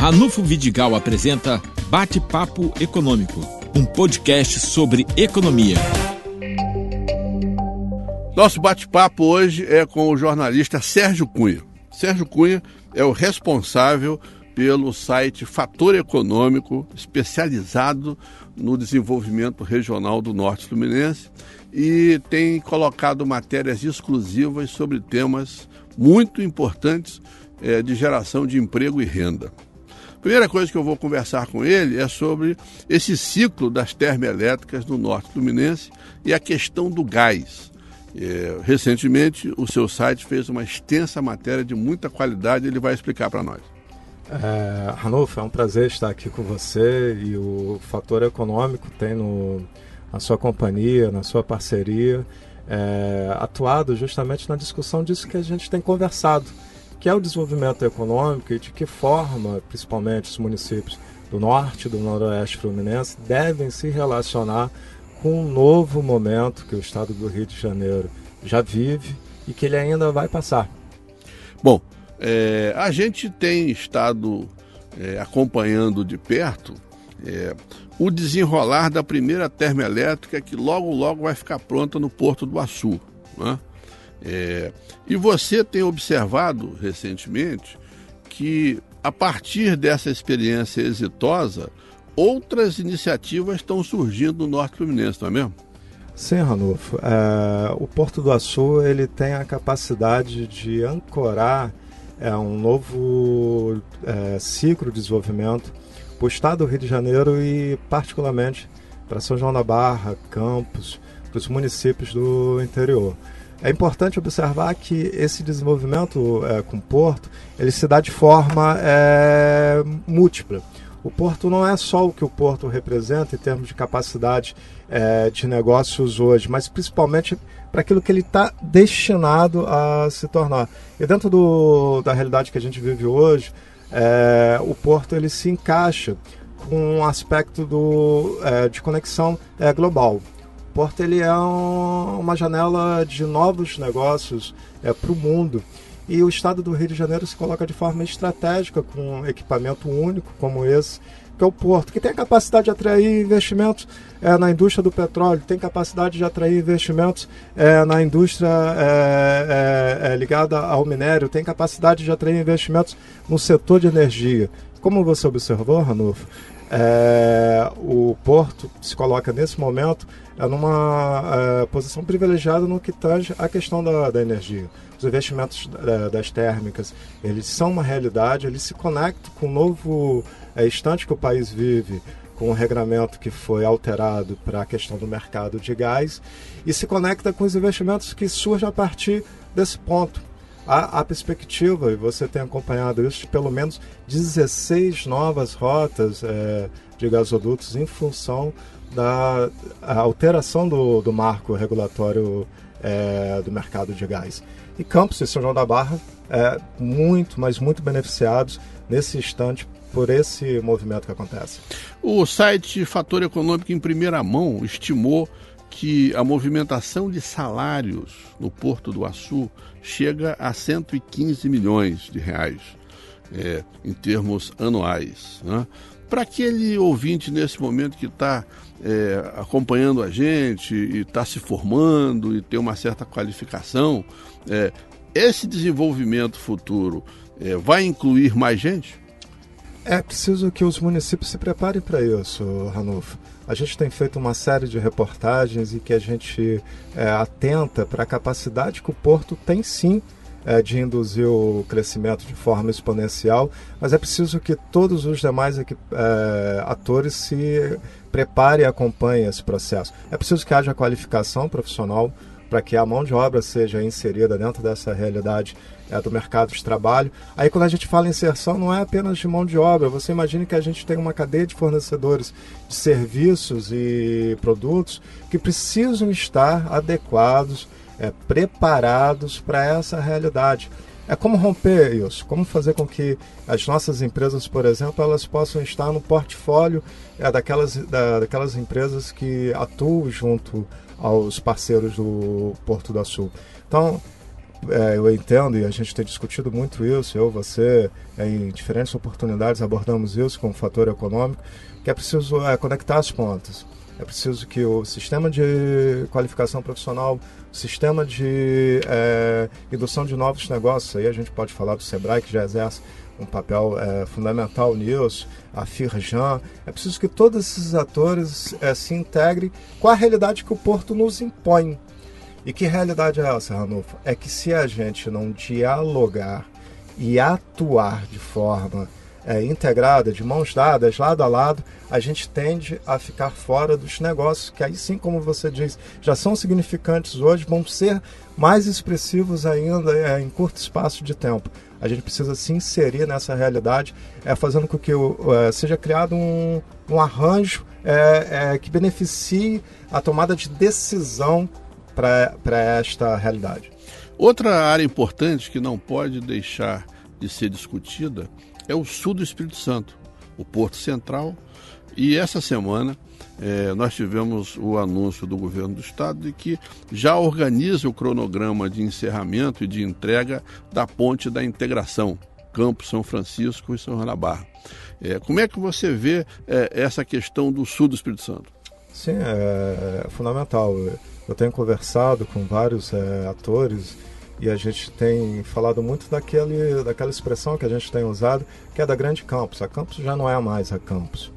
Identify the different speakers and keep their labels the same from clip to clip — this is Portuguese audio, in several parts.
Speaker 1: Ranulfo Vidigal apresenta Bate-Papo Econômico, um podcast sobre economia.
Speaker 2: Nosso bate-papo hoje é com o jornalista Sérgio Cunha. Sérgio Cunha é o responsável pelo site Fator Econômico, especializado no desenvolvimento regional do Norte Fluminense e tem colocado matérias exclusivas sobre temas muito importantes é, de geração de emprego e renda. Primeira coisa que eu vou conversar com ele é sobre esse ciclo das termoelétricas no norte fluminense e a questão do gás. É, recentemente, o seu site fez uma extensa matéria de muita qualidade, ele vai explicar para nós.
Speaker 3: É, Ranulfo, é um prazer estar aqui com você e o Fator Econômico tem no, na sua companhia, na sua parceria, é, atuado justamente na discussão disso que a gente tem conversado que é o desenvolvimento econômico e de que forma, principalmente, os municípios do norte e do noroeste fluminense devem se relacionar com um novo momento que o estado do Rio de Janeiro já vive e que ele ainda vai passar.
Speaker 2: Bom, é, a gente tem estado é, acompanhando de perto é, o desenrolar da primeira termoelétrica que logo, logo vai ficar pronta no Porto do Açu. Né? É, e você tem observado recentemente que, a partir dessa experiência exitosa, outras iniciativas estão surgindo no Norte Fluminense, não é mesmo?
Speaker 3: Sim, Ranulfo. É, o Porto do Açu ele tem a capacidade de ancorar é, um novo é, ciclo de desenvolvimento para o estado do Rio de Janeiro e, particularmente, para São João da Barra, Campos, para os municípios do interior. É importante observar que esse desenvolvimento é, com o porto ele se dá de forma é, múltipla. O porto não é só o que o porto representa em termos de capacidade é, de negócios hoje, mas principalmente para aquilo que ele está destinado a se tornar. E dentro do, da realidade que a gente vive hoje, é, o porto ele se encaixa com um aspecto do, é, de conexão é, global. Porto ele é um, uma janela de novos negócios é, para o mundo. E o estado do Rio de Janeiro se coloca de forma estratégica com um equipamento único como esse, que é o Porto, que tem a capacidade de atrair investimentos é, na indústria do petróleo, tem capacidade de atrair investimentos é, na indústria é, é, é ligada ao minério, tem capacidade de atrair investimentos no setor de energia. Como você observou, Ranulfo, é, o Porto se coloca nesse momento é numa é, posição privilegiada no que tange a questão da, da energia. Os investimentos é, das térmicas, eles são uma realidade, eles se conectam com o novo é, instante que o país vive, com o regramento que foi alterado para a questão do mercado de gás, e se conecta com os investimentos que surgem a partir desse ponto a, a perspectiva, e você tem acompanhado isso, de pelo menos 16 novas rotas é, de gasodutos em função da alteração do, do marco regulatório é, do mercado de gás. E Campos e São João da Barra, é, muito, mas muito beneficiados nesse instante por esse movimento que acontece.
Speaker 2: O site Fator Econômico em primeira mão estimou que a movimentação de salários no Porto do Açu chega a 115 milhões de reais é, em termos anuais. Né? Para aquele ouvinte nesse momento que está é, acompanhando a gente e está se formando e tem uma certa qualificação, é, esse desenvolvimento futuro é, vai incluir mais gente?
Speaker 3: É preciso que os municípios se preparem para isso, Ranulfo. A gente tem feito uma série de reportagens e que a gente é, atenta para a capacidade que o Porto tem sim é, de induzir o crescimento de forma exponencial, mas é preciso que todos os demais é, atores se preparem e acompanhem esse processo. É preciso que haja qualificação profissional para que a mão de obra seja inserida dentro dessa realidade é, do mercado de trabalho. Aí quando a gente fala em inserção, não é apenas de mão de obra. Você imagine que a gente tem uma cadeia de fornecedores de serviços e produtos que precisam estar adequados, é, preparados para essa realidade. É como romper isso, como fazer com que as nossas empresas, por exemplo, elas possam estar no portfólio é, daquelas, da, daquelas empresas que atuam junto aos parceiros do Porto do Sul. Então, é, eu entendo e a gente tem discutido muito isso, eu, você, é, em diferentes oportunidades abordamos isso com o fator econômico, que é preciso é, conectar as pontas. É preciso que o sistema de qualificação profissional, o sistema de é, indução de novos negócios, aí a gente pode falar do Sebrae, que já exerce um papel é, fundamental nisso, a Firjan. É preciso que todos esses atores é, se integrem com a realidade que o Porto nos impõe. E que realidade é essa, Ranulfo? É que se a gente não dialogar e atuar de forma é, integrada, de mãos dadas, lado a lado, a gente tende a ficar fora dos negócios, que aí sim, como você diz, já são significantes hoje, vão ser mais expressivos ainda é, em curto espaço de tempo. A gente precisa se inserir nessa realidade, é, fazendo com que é, seja criado um, um arranjo é, é, que beneficie a tomada de decisão para esta realidade.
Speaker 2: Outra área importante que não pode deixar de ser discutida é o sul do Espírito Santo, o Porto Central. E essa semana é, nós tivemos o anúncio do governo do estado de que já organiza o cronograma de encerramento e de entrega da ponte da integração, Campos São Francisco e São João Barra. É, como é que você vê é, essa questão do sul do Espírito Santo?
Speaker 3: Sim, é, é fundamental. Eu tenho conversado com vários é, atores e a gente tem falado muito daquele, daquela expressão que a gente tem usado, que é da Grande Campos. A Campos já não é mais a Campos.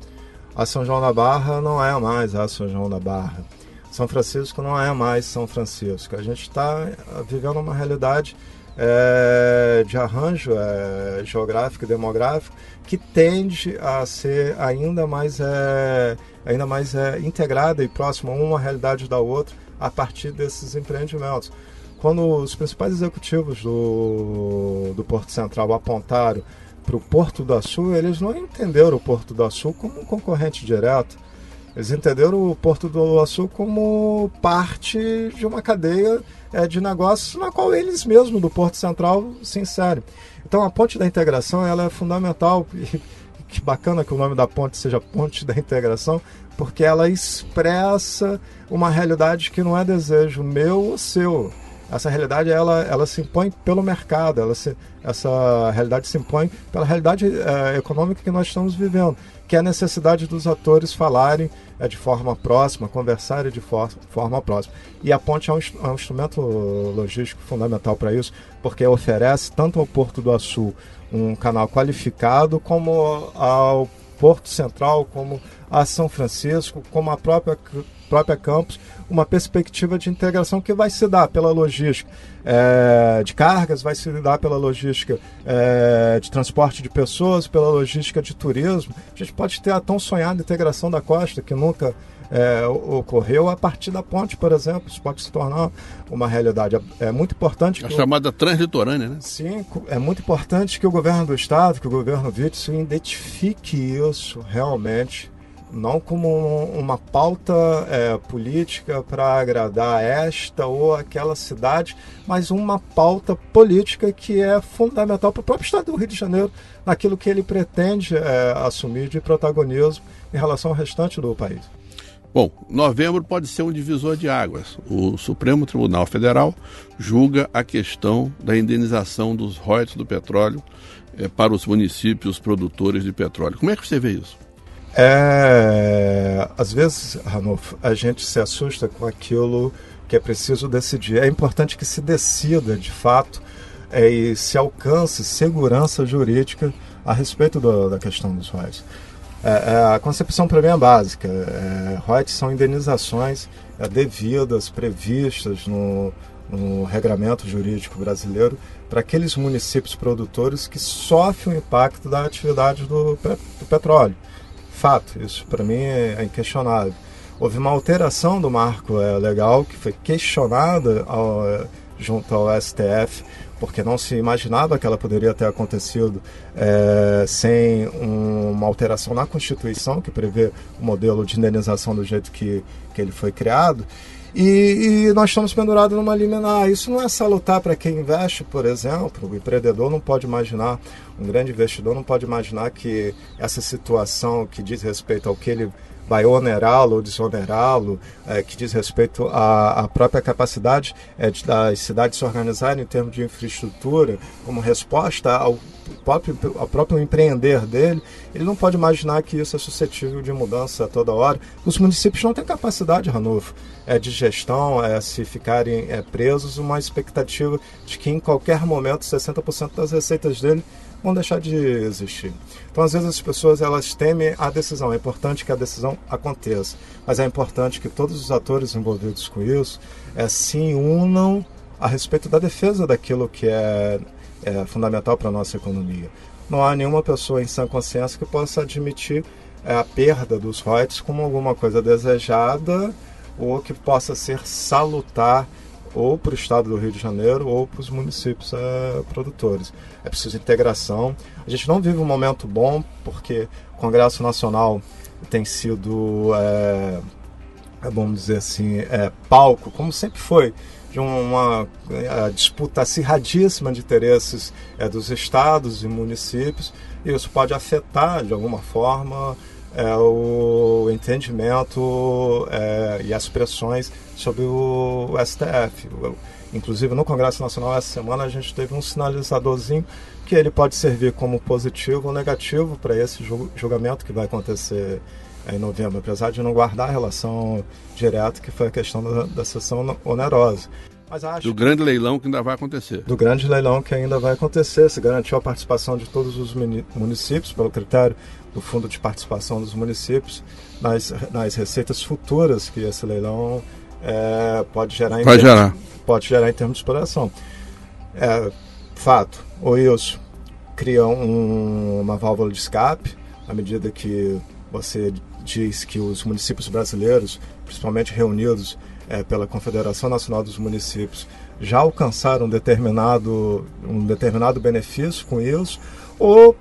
Speaker 3: A São João da Barra não é mais a São João da Barra. São Francisco não é mais São Francisco. A gente está vivendo uma realidade é, de arranjo é, geográfico e demográfico que tende a ser ainda mais, é, ainda mais é, integrada e próxima uma realidade da outra a partir desses empreendimentos quando os principais executivos do, do Porto Central apontaram para o Porto do Açu, eles não entenderam o Porto do Açu como um concorrente direto. Eles entenderam o Porto do Açu como parte de uma cadeia é, de negócios na qual eles mesmos, do Porto Central, se inserem. Então a ponte da integração ela é fundamental. E que bacana que o nome da ponte seja Ponte da Integração, porque ela expressa uma realidade que não é desejo meu ou seu essa realidade ela, ela se impõe pelo mercado, ela se, essa realidade se impõe pela realidade é, econômica que nós estamos vivendo, que é a necessidade dos atores falarem é, de forma próxima, conversarem de for, forma próxima. E a ponte é um, é um instrumento logístico fundamental para isso, porque oferece tanto ao Porto do Açu um canal qualificado, como ao Porto Central, como a São Francisco, como a própria própria campus, uma perspectiva de integração que vai se dar pela logística é, de cargas, vai se dar pela logística é, de transporte de pessoas, pela logística de turismo. A gente pode ter a tão sonhada integração da costa, que nunca é, ocorreu a partir da ponte, por exemplo. Isso pode se tornar uma realidade. É muito importante.
Speaker 2: A chamada o... translitorânea, né?
Speaker 3: Sim, é muito importante que o governo do estado, que o governo Witzel identifique isso realmente não como uma pauta é, política para agradar esta ou aquela cidade, mas uma pauta política que é fundamental para o próprio Estado do Rio de Janeiro, naquilo que ele pretende é, assumir de protagonismo em relação ao restante do país.
Speaker 2: Bom, novembro pode ser um divisor de águas. O Supremo Tribunal Federal julga a questão da indenização dos royalties do petróleo é, para os municípios produtores de petróleo. Como é que você vê isso?
Speaker 3: É, às vezes, Ranulfo, a gente se assusta com aquilo que é preciso decidir. É importante que se decida, de fato, é, e se alcance segurança jurídica a respeito do, da questão dos royalties. É, é, a concepção para mim é básica. É, royalties são indenizações é, devidas, previstas no, no regramento jurídico brasileiro para aqueles municípios produtores que sofrem o impacto da atividade do, do petróleo fato, isso para mim é, é inquestionável. Houve uma alteração do marco é, legal que foi questionada ao, junto ao STF, porque não se imaginava que ela poderia ter acontecido é, sem um, uma alteração na Constituição, que prevê o modelo de indenização do jeito que, que ele foi criado. E, e, nós estamos pendurados numa liminar. Isso não é salutar para quem investe, por exemplo. O empreendedor não pode imaginar, um grande investidor não pode imaginar que essa situação que diz respeito ao que ele vai onerá-lo ou desonerá-lo, é, que diz respeito à, à própria capacidade é, de, das cidades se organizarem em termos de infraestrutura, como resposta ao próprio, ao próprio empreender dele, ele não pode imaginar que isso é suscetível de mudança a toda hora. Os municípios não têm capacidade, Ranulfo, é, de gestão, é, se ficarem é, presos, uma expectativa de que em qualquer momento 60% das receitas dele vão deixar de existir. Então, às vezes, as pessoas elas temem a decisão. É importante que a decisão aconteça, mas é importante que todos os atores envolvidos com isso é, se unam a respeito da defesa daquilo que é, é fundamental para a nossa economia. Não há nenhuma pessoa em sã consciência que possa admitir é, a perda dos royalties como alguma coisa desejada ou que possa ser salutar ou para o estado do Rio de Janeiro ou para os municípios é, produtores. É preciso integração. A gente não vive um momento bom porque o Congresso Nacional tem sido, é, vamos dizer assim, é, palco, como sempre foi, de uma é, disputa acirradíssima de interesses é, dos estados e municípios, e isso pode afetar, de alguma forma, é, o entendimento é, e as pressões sobre o STF. Inclusive no Congresso Nacional essa semana a gente teve um sinalizadorzinho que ele pode servir como positivo ou negativo para esse julgamento que vai acontecer em novembro, apesar de não guardar a relação direta que foi a questão da, da sessão onerosa.
Speaker 2: Do grande leilão que ainda vai acontecer.
Speaker 3: Do grande leilão que ainda vai acontecer. Se garantiu a participação de todos os municípios pelo critério do Fundo de Participação dos Municípios nas, nas receitas futuras que esse leilão é, pode gerar em
Speaker 2: Vai
Speaker 3: termos,
Speaker 2: gerar.
Speaker 3: pode gerar em termos de exploração. É, fato, o Wilson cria um, uma válvula de escape à medida que você diz que os municípios brasileiros, principalmente reunidos é, pela Confederação Nacional dos Municípios, já alcançaram um determinado, um determinado benefício com isso, ou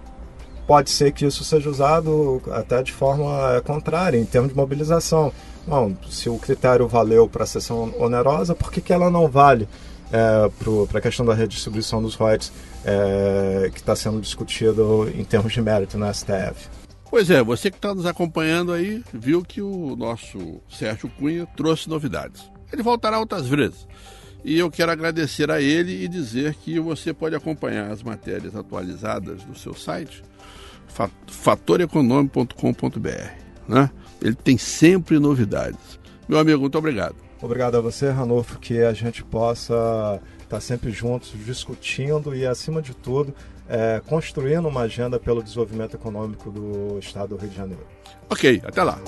Speaker 3: pode ser que isso seja usado até de forma é, contrária, em termos de mobilização. Bom, se o critério valeu para a sessão onerosa, por que, que ela não vale é, para a questão da redistribuição dos royalties é, que está sendo discutido em termos de mérito na STF?
Speaker 2: Pois é, você que está nos acompanhando aí viu que o nosso Sérgio Cunha trouxe novidades. Ele voltará outras vezes. E eu quero agradecer a ele e dizer que você pode acompanhar as matérias atualizadas do seu site, fatoreconômico.com.br. Né? Ele tem sempre novidades. Meu amigo, muito obrigado.
Speaker 3: Obrigado a você, Ranolfo, que a gente possa estar sempre juntos discutindo e, acima de tudo, é, construindo uma agenda pelo desenvolvimento econômico do estado do Rio de Janeiro.
Speaker 2: Ok, até lá.